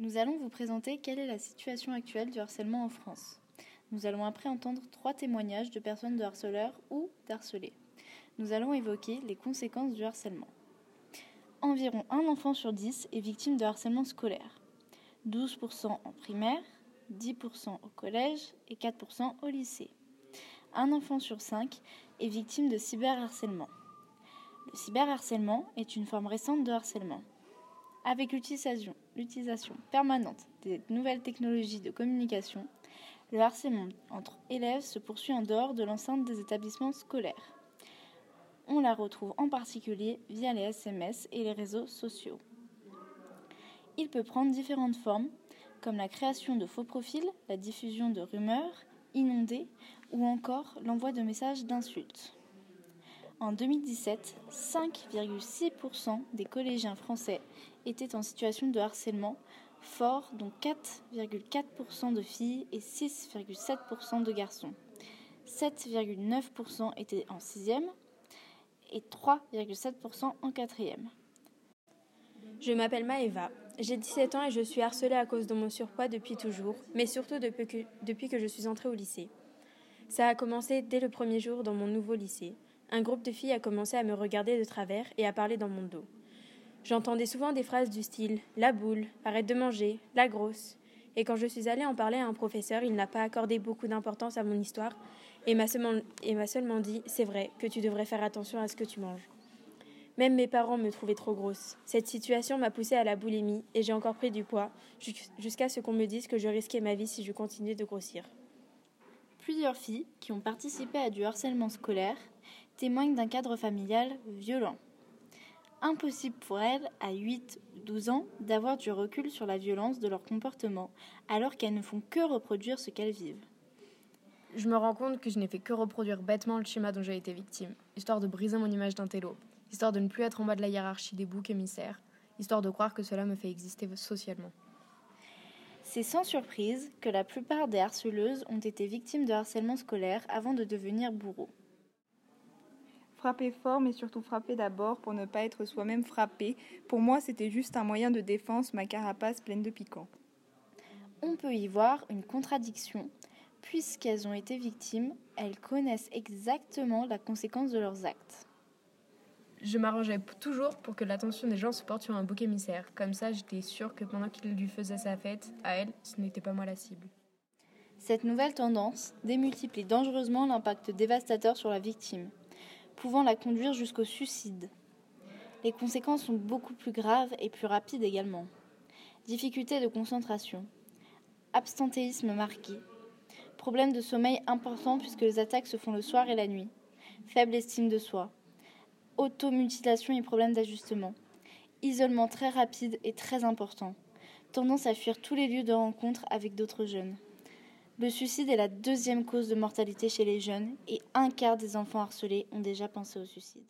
Nous allons vous présenter quelle est la situation actuelle du harcèlement en France. Nous allons après entendre trois témoignages de personnes de harceleurs ou d'harcelés. Nous allons évoquer les conséquences du harcèlement. Environ un enfant sur dix est victime de harcèlement scolaire. 12% en primaire, 10% au collège et 4% au lycée. Un enfant sur cinq est victime de cyberharcèlement. Le cyberharcèlement est une forme récente de harcèlement. Avec l'utilisation, permanente des nouvelles technologies de communication, le harcèlement entre élèves se poursuit en dehors de l'enceinte des établissements scolaires. On la retrouve en particulier via les SMS et les réseaux sociaux. Il peut prendre différentes formes, comme la création de faux profils, la diffusion de rumeurs, inondées ou encore l'envoi de messages d'insultes. En 2017, 5,6% des collégiens français étaient en situation de harcèlement fort, dont 4,4% de filles et 6,7% de garçons. 7,9% étaient en sixième et 3,7% en quatrième. Je m'appelle Maëva, j'ai 17 ans et je suis harcelée à cause de mon surpoids depuis toujours, mais surtout depuis que, depuis que je suis entrée au lycée. Ça a commencé dès le premier jour dans mon nouveau lycée un groupe de filles a commencé à me regarder de travers et à parler dans mon dos. J'entendais souvent des phrases du style La boule, arrête de manger, la grosse. Et quand je suis allée en parler à un professeur, il n'a pas accordé beaucoup d'importance à mon histoire et m'a seulement, dit C'est vrai que tu devrais faire attention à ce que tu manges. Même mes parents me trouvaient trop grosse. Cette situation m'a poussée à la boulimie et j'ai encore pris du poids jusqu'à ce qu'on me dise que je risquais ma vie si je continuais de grossir. Plusieurs filles qui ont participé à du harcèlement scolaire témoignent d'un cadre familial violent. Impossible pour elles, à 8 ou 12 ans, d'avoir du recul sur la violence de leur comportement, alors qu'elles ne font que reproduire ce qu'elles vivent. Je me rends compte que je n'ai fait que reproduire bêtement le schéma dont j'ai été victime, histoire de briser mon image d'un télo, histoire de ne plus être en bas de la hiérarchie des boucs émissaires, histoire de croire que cela me fait exister socialement. C'est sans surprise que la plupart des harceleuses ont été victimes de harcèlement scolaire avant de devenir bourreaux. Frapper fort, mais surtout frapper d'abord pour ne pas être soi-même frappé. Pour moi, c'était juste un moyen de défense, ma carapace pleine de piquants. On peut y voir une contradiction. Puisqu'elles ont été victimes, elles connaissent exactement la conséquence de leurs actes. Je m'arrangeais toujours pour que l'attention des gens se porte sur un bouc émissaire. Comme ça, j'étais sûre que pendant qu'il lui faisait sa fête, à elle, ce n'était pas moi la cible. Cette nouvelle tendance démultiplie dangereusement l'impact dévastateur sur la victime pouvant la conduire jusqu'au suicide. Les conséquences sont beaucoup plus graves et plus rapides également. Difficulté de concentration, absentéisme marqué, problème de sommeil important puisque les attaques se font le soir et la nuit, faible estime de soi, automutilation et problème d'ajustement, isolement très rapide et très important, tendance à fuir tous les lieux de rencontre avec d'autres jeunes. Le suicide est la deuxième cause de mortalité chez les jeunes et un quart des enfants harcelés ont déjà pensé au suicide.